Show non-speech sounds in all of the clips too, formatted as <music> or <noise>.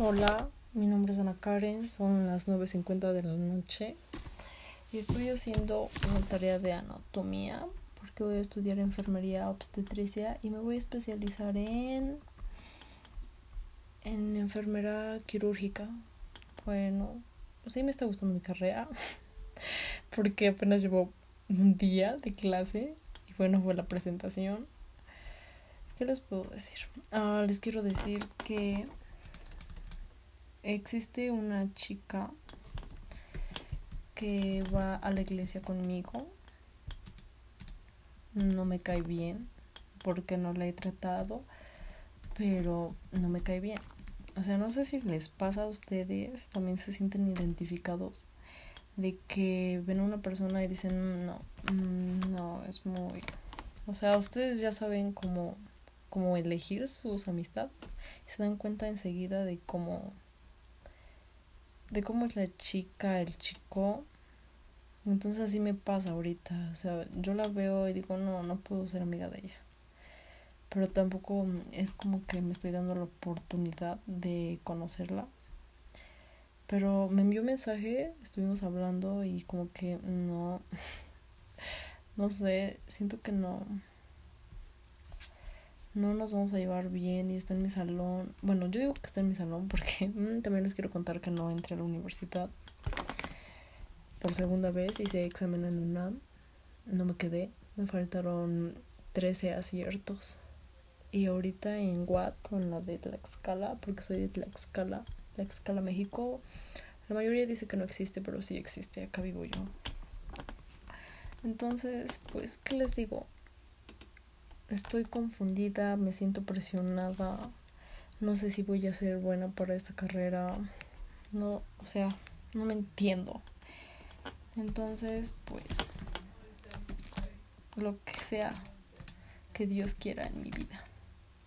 Hola, mi nombre es Ana Karen, son las 9.50 de la noche y estoy haciendo una tarea de anatomía porque voy a estudiar enfermería obstetricia y me voy a especializar en en enfermera quirúrgica. Bueno, sí me está gustando mi carrera <laughs> porque apenas llevo un día de clase y bueno, fue la presentación. ¿Qué les puedo decir? Ah, les quiero decir que existe una chica que va a la iglesia conmigo. No me cae bien porque no la he tratado, pero no me cae bien. O sea, no sé si les pasa a ustedes, también se sienten identificados de que ven a una persona y dicen, no, mm, no, es muy... O sea, ustedes ya saben cómo, cómo elegir sus amistades y se dan cuenta enseguida de cómo de cómo es la chica, el chico. Entonces así me pasa ahorita. O sea, yo la veo y digo, no, no puedo ser amiga de ella. Pero tampoco es como que me estoy dando la oportunidad de conocerla. Pero me envió un mensaje, estuvimos hablando y como que no, <laughs> no sé, siento que no, no nos vamos a llevar bien y está en mi salón. Bueno, yo digo que está en mi salón porque <laughs> mm, también les quiero contar que no entré a la universidad por segunda vez. Hice examen en UNAM, no me quedé, me faltaron 13 aciertos. Y ahorita en Watt, con la de Tlaxcala, porque soy de Tlaxcala, Tlaxcala, México, la mayoría dice que no existe, pero sí existe, acá vivo yo. Entonces, pues, ¿qué les digo? Estoy confundida, me siento presionada, no sé si voy a ser buena para esta carrera, no, o sea, no me entiendo. Entonces, pues, lo que sea que Dios quiera en mi vida.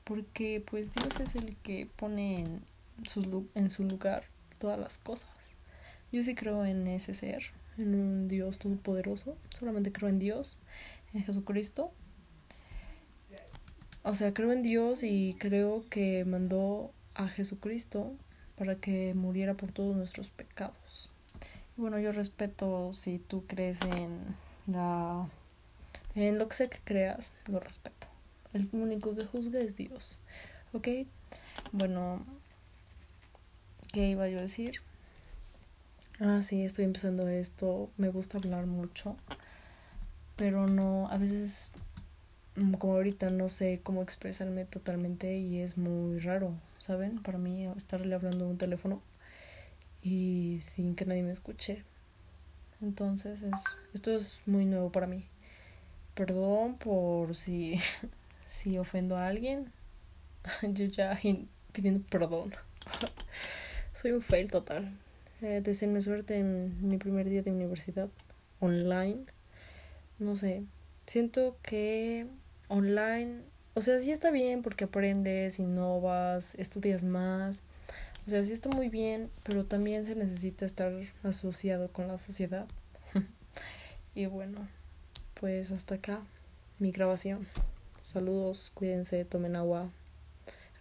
Porque pues Dios es el que pone en su, en su lugar todas las cosas. Yo sí creo en ese ser, en un Dios todopoderoso. Solamente creo en Dios, en Jesucristo o sea, creo en Dios y creo que mandó a Jesucristo para que muriera por todos nuestros pecados. Bueno, yo respeto si tú crees en la en lo que sea que creas, lo respeto. El único que juzga es Dios. ¿Ok? Bueno, ¿qué iba yo a decir? Ah, sí, estoy empezando esto. Me gusta hablar mucho. Pero no, a veces como ahorita no sé cómo expresarme totalmente y es muy raro, ¿saben? Para mí estarle hablando en un teléfono y sin que nadie me escuche. Entonces, es, esto es muy nuevo para mí. Perdón por si, <laughs> si ofendo a alguien. <laughs> Yo ya pidiendo perdón. <laughs> Soy un fail total. Eh, deseenme suerte en mi primer día de universidad online. No sé, siento que online, o sea, sí está bien porque aprendes, innovas, estudias más. O sea, sí está muy bien, pero también se necesita estar asociado con la sociedad. <laughs> y bueno, pues hasta acá mi grabación. Saludos, cuídense, tomen agua,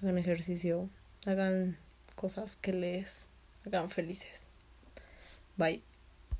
hagan ejercicio, hagan cosas que les hagan felices. Bye.